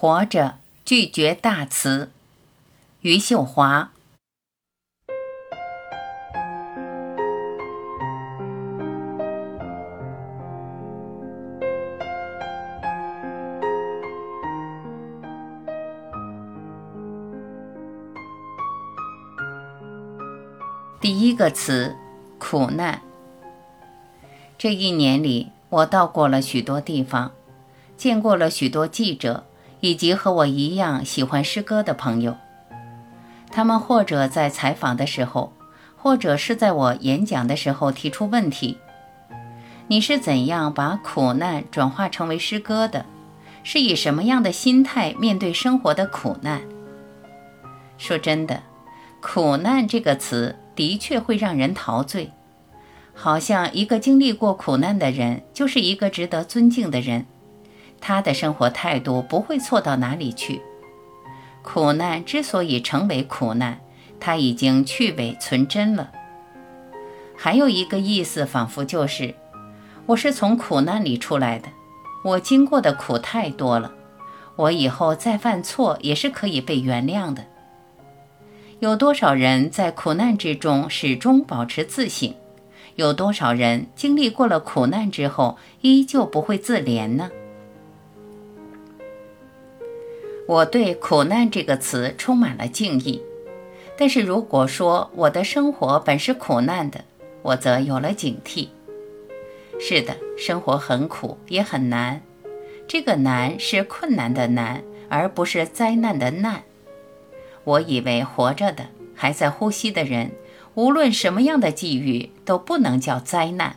活着，拒绝大词。余秀华。第一个词，苦难。这一年里，我到过了许多地方，见过了许多记者。以及和我一样喜欢诗歌的朋友，他们或者在采访的时候，或者是在我演讲的时候提出问题：你是怎样把苦难转化成为诗歌的？是以什么样的心态面对生活的苦难？说真的，苦难这个词的确会让人陶醉，好像一个经历过苦难的人就是一个值得尊敬的人。他的生活态度不会错到哪里去。苦难之所以成为苦难，他已经去伪存真了。还有一个意思，仿佛就是：我是从苦难里出来的，我经过的苦太多了，我以后再犯错也是可以被原谅的。有多少人在苦难之中始终保持自省？有多少人经历过了苦难之后，依旧不会自怜呢？我对“苦难”这个词充满了敬意，但是如果说我的生活本是苦难的，我则有了警惕。是的，生活很苦，也很难。这个难是困难的难，而不是灾难的难。我以为活着的、还在呼吸的人，无论什么样的际遇都不能叫灾难，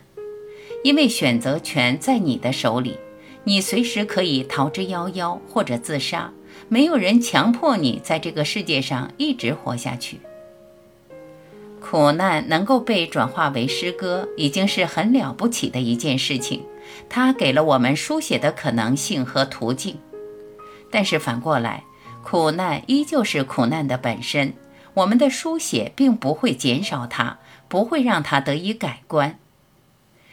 因为选择权在你的手里，你随时可以逃之夭夭或者自杀。没有人强迫你在这个世界上一直活下去。苦难能够被转化为诗歌，已经是很了不起的一件事情。它给了我们书写的可能性和途径。但是反过来，苦难依旧是苦难的本身。我们的书写并不会减少它，不会让它得以改观。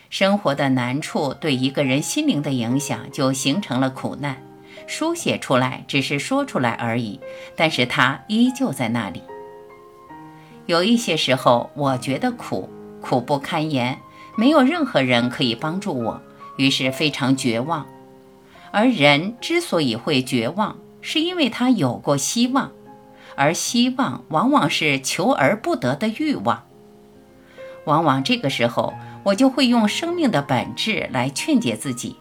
生活的难处对一个人心灵的影响，就形成了苦难。书写出来只是说出来而已，但是它依旧在那里。有一些时候，我觉得苦，苦不堪言，没有任何人可以帮助我，于是非常绝望。而人之所以会绝望，是因为他有过希望，而希望往往是求而不得的欲望。往往这个时候，我就会用生命的本质来劝解自己。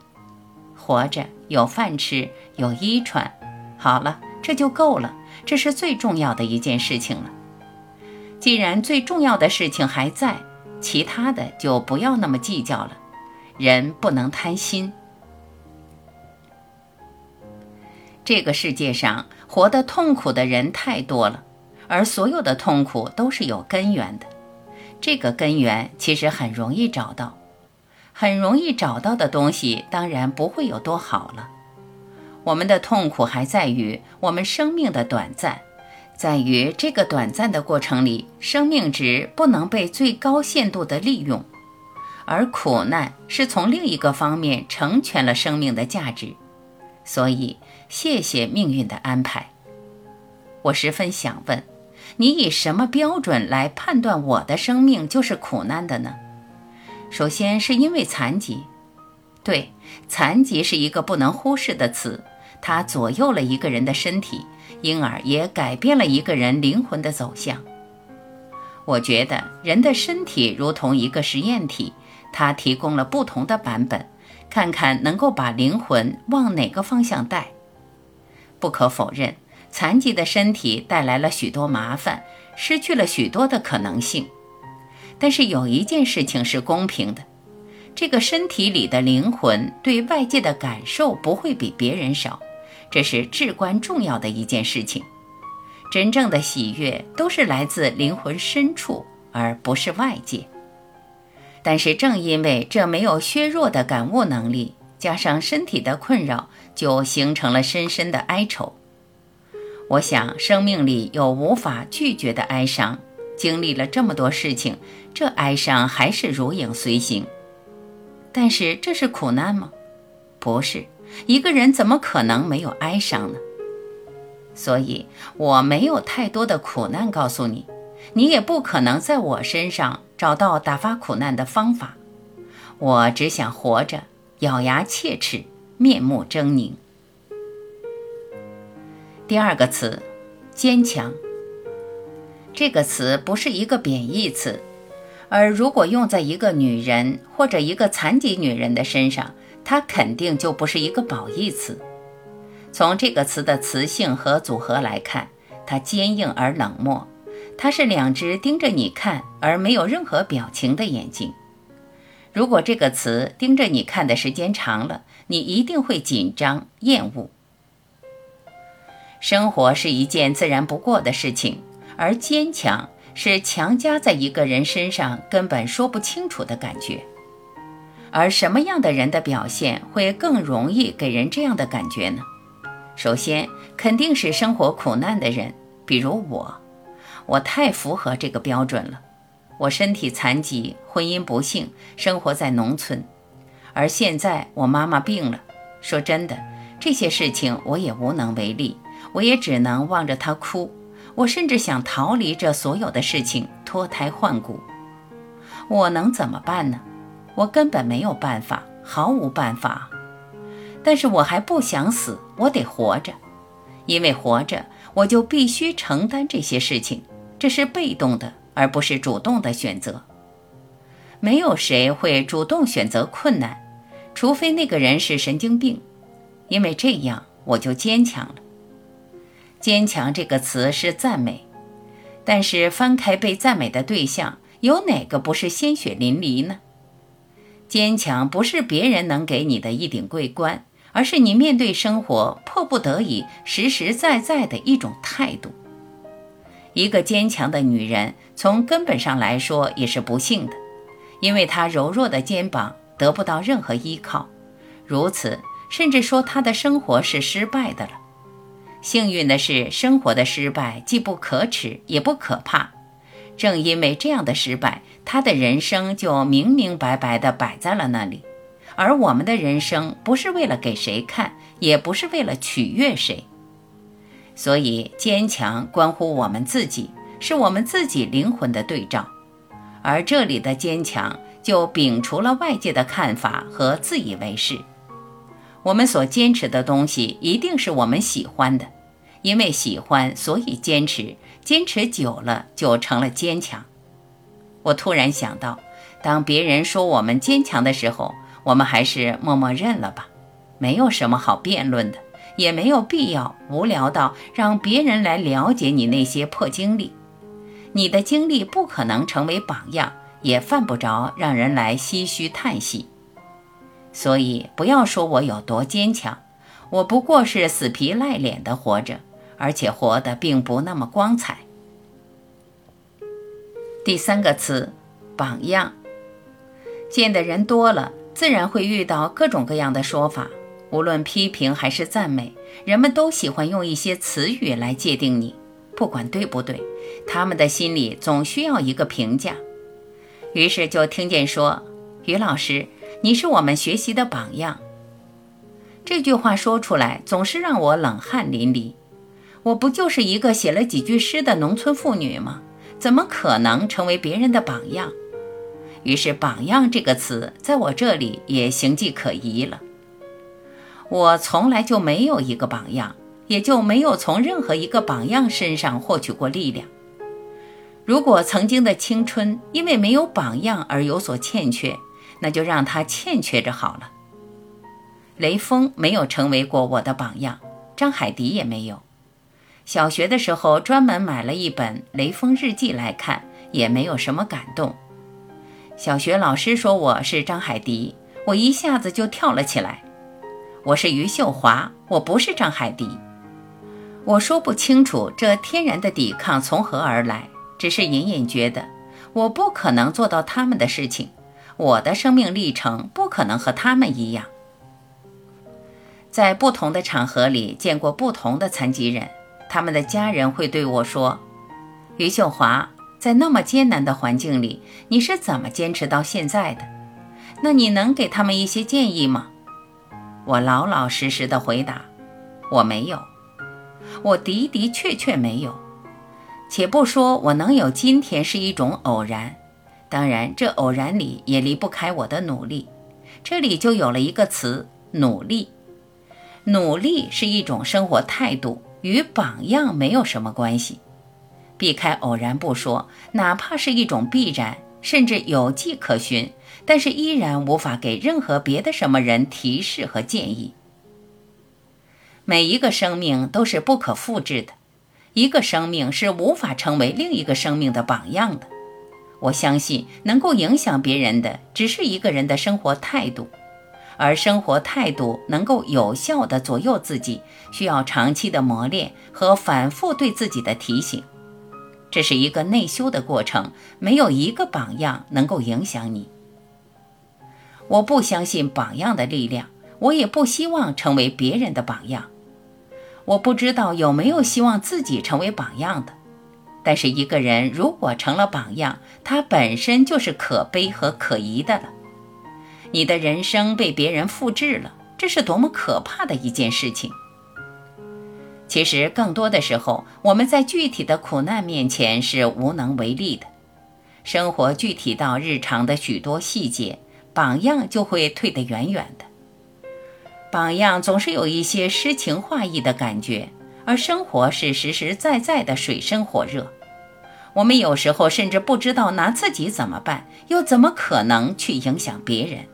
活着有饭吃，有衣穿，好了，这就够了，这是最重要的一件事情了。既然最重要的事情还在，其他的就不要那么计较了。人不能贪心。这个世界上活得痛苦的人太多了，而所有的痛苦都是有根源的。这个根源其实很容易找到。很容易找到的东西，当然不会有多好了。我们的痛苦还在于我们生命的短暂，在于这个短暂的过程里，生命值不能被最高限度的利用，而苦难是从另一个方面成全了生命的价值。所以，谢谢命运的安排。我十分想问，你以什么标准来判断我的生命就是苦难的呢？首先是因为残疾，对，残疾是一个不能忽视的词，它左右了一个人的身体，因而也改变了一个人灵魂的走向。我觉得人的身体如同一个实验体，它提供了不同的版本，看看能够把灵魂往哪个方向带。不可否认，残疾的身体带来了许多麻烦，失去了许多的可能性。但是有一件事情是公平的，这个身体里的灵魂对外界的感受不会比别人少，这是至关重要的一件事情。真正的喜悦都是来自灵魂深处，而不是外界。但是正因为这没有削弱的感悟能力，加上身体的困扰，就形成了深深的哀愁。我想，生命里有无法拒绝的哀伤。经历了这么多事情，这哀伤还是如影随形。但是这是苦难吗？不是，一个人怎么可能没有哀伤呢？所以我没有太多的苦难告诉你，你也不可能在我身上找到打发苦难的方法。我只想活着，咬牙切齿，面目狰狞。第二个词，坚强。这个词不是一个贬义词，而如果用在一个女人或者一个残疾女人的身上，它肯定就不是一个褒义词。从这个词的词性和组合来看，它坚硬而冷漠，它是两只盯着你看而没有任何表情的眼睛。如果这个词盯着你看的时间长了，你一定会紧张厌恶。生活是一件自然不过的事情，而坚强是强加在一个人身上根本说不清楚的感觉。而什么样的人的表现会更容易给人这样的感觉呢？首先，肯定是生活苦难的人，比如我，我太符合这个标准了。我身体残疾，婚姻不幸，生活在农村，而现在我妈妈病了。说真的，这些事情我也无能为力，我也只能望着她哭。我甚至想逃离这所有的事情，脱胎换骨。我能怎么办呢？我根本没有办法，毫无办法。但是我还不想死，我得活着，因为活着，我就必须承担这些事情，这是被动的，而不是主动的选择。没有谁会主动选择困难，除非那个人是神经病，因为这样我就坚强了。坚强这个词是赞美，但是翻开被赞美的对象，有哪个不是鲜血淋漓呢？坚强不是别人能给你的一顶桂冠。而是你面对生活迫不得已、实实在在的一种态度。一个坚强的女人，从根本上来说也是不幸的，因为她柔弱的肩膀得不到任何依靠，如此甚至说她的生活是失败的了。幸运的是，生活的失败既不可耻也不可怕，正因为这样的失败，他的人生就明明白白地摆在了那里。而我们的人生不是为了给谁看，也不是为了取悦谁，所以坚强关乎我们自己，是我们自己灵魂的对照。而这里的坚强，就摒除了外界的看法和自以为是。我们所坚持的东西，一定是我们喜欢的，因为喜欢，所以坚持，坚持久了就成了坚强。我突然想到，当别人说我们坚强的时候，我们还是默默认了吧，没有什么好辩论的，也没有必要无聊到让别人来了解你那些破经历。你的经历不可能成为榜样，也犯不着让人来唏嘘叹息。所以不要说我有多坚强，我不过是死皮赖脸的活着，而且活得并不那么光彩。第三个词，榜样。见的人多了。自然会遇到各种各样的说法，无论批评还是赞美，人们都喜欢用一些词语来界定你，不管对不对，他们的心里总需要一个评价。于是就听见说：“于老师，你是我们学习的榜样。”这句话说出来，总是让我冷汗淋漓。我不就是一个写了几句诗的农村妇女吗？怎么可能成为别人的榜样？于是，“榜样”这个词在我这里也形迹可疑了。我从来就没有一个榜样，也就没有从任何一个榜样身上获取过力量。如果曾经的青春因为没有榜样而有所欠缺，那就让它欠缺着好了。雷锋没有成为过我的榜样，张海迪也没有。小学的时候专门买了一本《雷锋日记》来看，也没有什么感动。小学老师说我是张海迪，我一下子就跳了起来。我是余秀华，我不是张海迪。我说不清楚这天然的抵抗从何而来，只是隐隐觉得我不可能做到他们的事情，我的生命历程不可能和他们一样。在不同的场合里见过不同的残疾人，他们的家人会对我说：“余秀华。”在那么艰难的环境里，你是怎么坚持到现在的？那你能给他们一些建议吗？我老老实实的回答：我没有。我的的确确没有。且不说我能有今天是一种偶然，当然这偶然里也离不开我的努力。这里就有了一个词“努力”。努力是一种生活态度，与榜样没有什么关系。避开偶然不说，哪怕是一种必然，甚至有迹可循，但是依然无法给任何别的什么人提示和建议。每一个生命都是不可复制的，一个生命是无法成为另一个生命的榜样的。我相信，能够影响别人的，只是一个人的生活态度，而生活态度能够有效地左右自己，需要长期的磨练和反复对自己的提醒。这是一个内修的过程，没有一个榜样能够影响你。我不相信榜样的力量，我也不希望成为别人的榜样。我不知道有没有希望自己成为榜样的。但是一个人如果成了榜样，他本身就是可悲和可疑的了。你的人生被别人复制了，这是多么可怕的一件事情！其实更多的时候，我们在具体的苦难面前是无能为力的。生活具体到日常的许多细节，榜样就会退得远远的。榜样总是有一些诗情画意的感觉，而生活是实实在在的水深火热。我们有时候甚至不知道拿自己怎么办，又怎么可能去影响别人？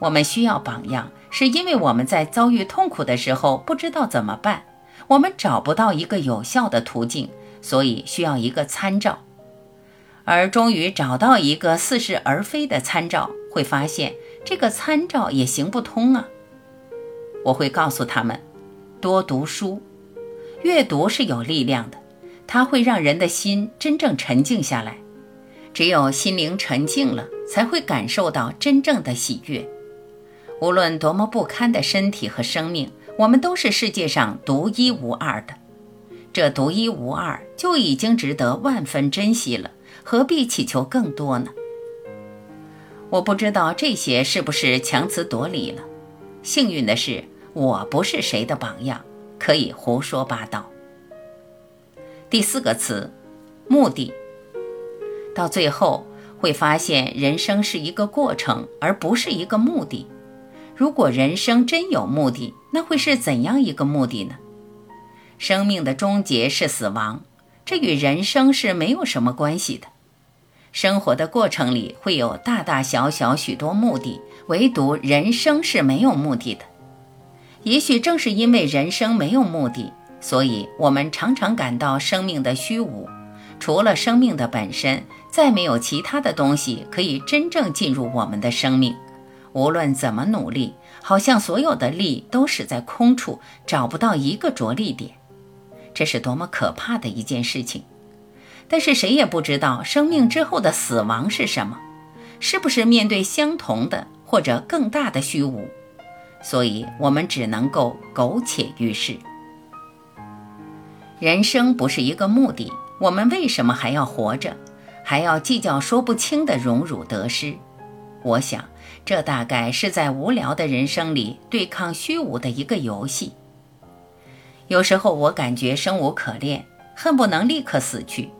我们需要榜样。是因为我们在遭遇痛苦的时候不知道怎么办，我们找不到一个有效的途径，所以需要一个参照。而终于找到一个似是而非的参照，会发现这个参照也行不通啊。我会告诉他们，多读书，阅读是有力量的，它会让人的心真正沉静下来。只有心灵沉静了，才会感受到真正的喜悦。无论多么不堪的身体和生命，我们都是世界上独一无二的。这独一无二就已经值得万分珍惜了，何必祈求更多呢？我不知道这些是不是强词夺理了。幸运的是，我不是谁的榜样，可以胡说八道。第四个词，目的。到最后会发现，人生是一个过程，而不是一个目的。如果人生真有目的，那会是怎样一个目的呢？生命的终结是死亡，这与人生是没有什么关系的。生活的过程里会有大大小小许多目的，唯独人生是没有目的的。也许正是因为人生没有目的，所以我们常常感到生命的虚无。除了生命的本身，再没有其他的东西可以真正进入我们的生命。无论怎么努力，好像所有的力都是在空处，找不到一个着力点。这是多么可怕的一件事情！但是谁也不知道生命之后的死亡是什么，是不是面对相同的或者更大的虚无？所以我们只能够苟且于世。人生不是一个目的，我们为什么还要活着，还要计较说不清的荣辱得失？我想。这大概是在无聊的人生里对抗虚无的一个游戏。有时候我感觉生无可恋，恨不能立刻死去。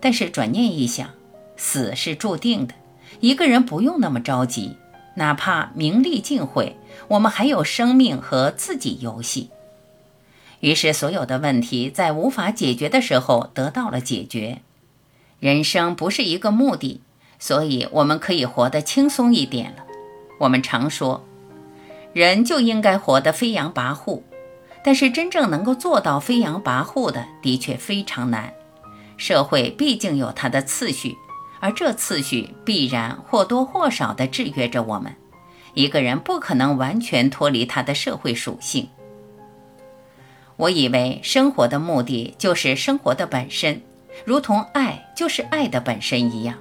但是转念一想，死是注定的，一个人不用那么着急。哪怕名利尽毁，我们还有生命和自己游戏。于是，所有的问题在无法解决的时候得到了解决。人生不是一个目的，所以我们可以活得轻松一点了。我们常说，人就应该活得飞扬跋扈，但是真正能够做到飞扬跋扈的，的确非常难。社会毕竟有它的次序，而这次序必然或多或少地制约着我们。一个人不可能完全脱离他的社会属性。我以为生活的目的就是生活的本身，如同爱就是爱的本身一样，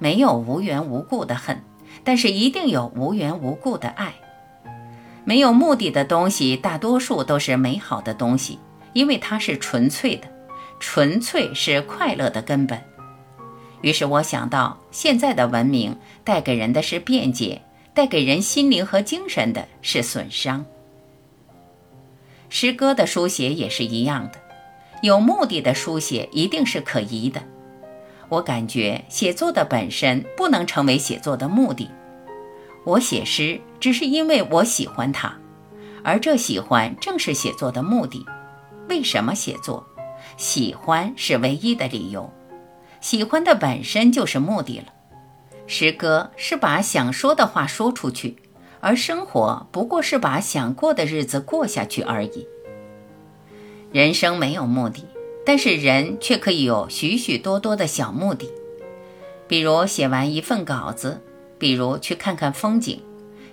没有无缘无故的恨。但是一定有无缘无故的爱，没有目的的东西，大多数都是美好的东西，因为它是纯粹的，纯粹是快乐的根本。于是我想到，现在的文明带给人的是便捷，带给人心灵和精神的是损伤。诗歌的书写也是一样的，有目的的书写一定是可疑的。我感觉写作的本身不能成为写作的目的。我写诗只是因为我喜欢它，而这喜欢正是写作的目的。为什么写作？喜欢是唯一的理由，喜欢的本身就是目的了。诗歌是把想说的话说出去，而生活不过是把想过的日子过下去而已。人生没有目的。但是人却可以有许许多多的小目的，比如写完一份稿子，比如去看看风景，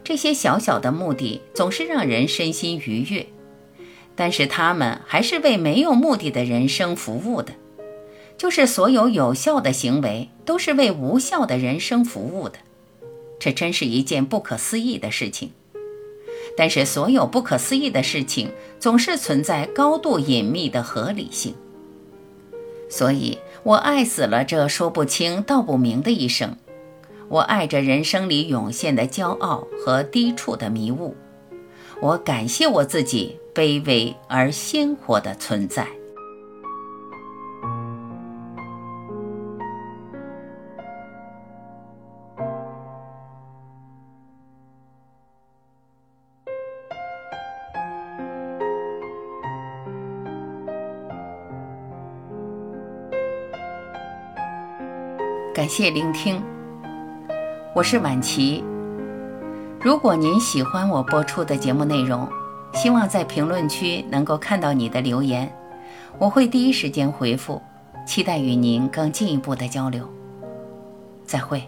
这些小小的目的总是让人身心愉悦。但是他们还是为没有目的的人生服务的，就是所有有效的行为都是为无效的人生服务的，这真是一件不可思议的事情。但是所有不可思议的事情总是存在高度隐秘的合理性。所以我爱死了这说不清道不明的一生，我爱着人生里涌现的骄傲和低处的迷雾，我感谢我自己卑微而鲜活的存在。谢聆听，我是婉琪。如果您喜欢我播出的节目内容，希望在评论区能够看到你的留言，我会第一时间回复。期待与您更进一步的交流。再会。